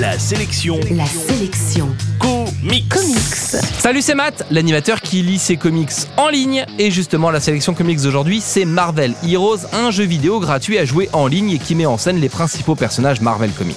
La sélection La sélection comics. comics. Salut, c'est Matt, l'animateur qui lit ses comics en ligne. Et justement, la sélection comics d'aujourd'hui, c'est Marvel Heroes, un jeu vidéo gratuit à jouer en ligne et qui met en scène les principaux personnages Marvel Comics.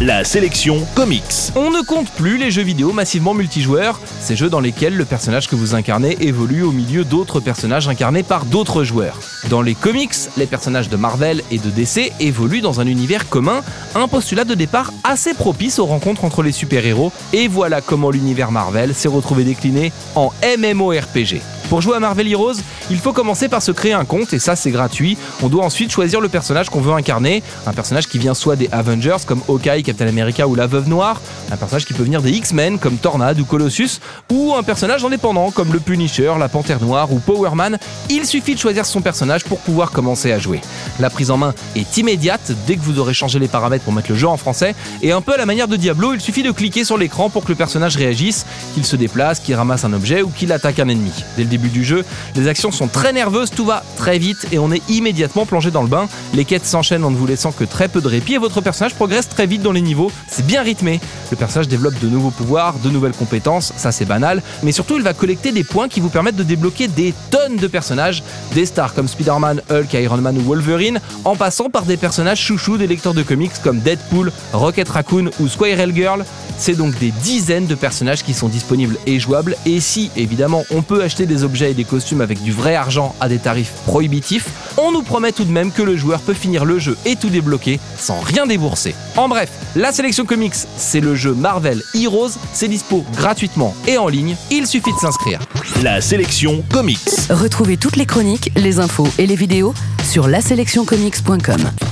La sélection comics. On ne compte plus les jeux vidéo massivement multijoueurs, ces jeux dans lesquels le personnage que vous incarnez évolue au milieu d'autres personnages incarnés par d'autres joueurs. Dans les comics, les personnages de Marvel et de DC évoluent dans un univers commun, un postulat de départ assez propice aux rencontres entre les super-héros, et voilà comment l'univers Marvel s'est retrouvé décliné en MMORPG. Pour jouer à Marvel Heroes, il faut commencer par se créer un compte et ça c'est gratuit. On doit ensuite choisir le personnage qu'on veut incarner, un personnage qui vient soit des Avengers comme Hawkeye, Captain America ou la Veuve Noire, un personnage qui peut venir des X-Men comme Tornade ou Colossus, ou un personnage indépendant comme le Punisher, la Panthère Noire ou Power Man. Il suffit de choisir son personnage pour pouvoir commencer à jouer. La prise en main est immédiate dès que vous aurez changé les paramètres pour mettre le jeu en français, et un peu à la manière de Diablo, il suffit de cliquer sur l'écran pour que le personnage réagisse, qu'il se déplace, qu'il ramasse un objet ou qu'il attaque un ennemi. Début du jeu, les actions sont très nerveuses, tout va très vite et on est immédiatement plongé dans le bain. Les quêtes s'enchaînent en ne vous laissant que très peu de répit et votre personnage progresse très vite dans les niveaux. C'est bien rythmé. Le personnage développe de nouveaux pouvoirs, de nouvelles compétences, ça c'est banal, mais surtout il va collecter des points qui vous permettent de débloquer des tonnes de personnages, des stars comme Spider-Man, Hulk, Iron Man ou Wolverine, en passant par des personnages chouchous des lecteurs de comics comme Deadpool, Rocket Raccoon ou Squirrel Girl. C'est donc des dizaines de personnages qui sont disponibles et jouables, et si évidemment on peut acheter des objets et des costumes avec du vrai argent à des tarifs prohibitifs, on nous promet tout de même que le joueur peut finir le jeu et tout débloquer sans rien débourser. En bref, la sélection comics, c'est le jeu Marvel Heroes, c'est dispo gratuitement et en ligne, il suffit de s'inscrire. La sélection comics. Retrouvez toutes les chroniques, les infos et les vidéos sur laselectioncomics.com.